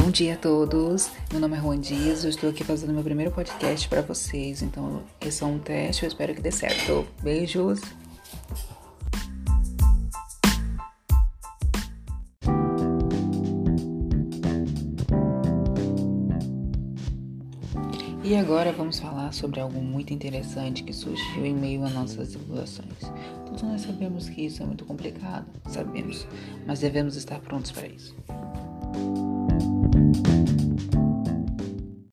Bom dia a todos. Meu nome é Juan Dias. Eu estou aqui fazendo meu primeiro podcast para vocês. Então, esse é um teste. Eu espero que dê certo. Beijos. E agora vamos falar sobre algo muito interessante que surgiu em meio a nossas tribulações. Todos nós sabemos que isso é muito complicado, sabemos, mas devemos estar prontos para isso. Thank you.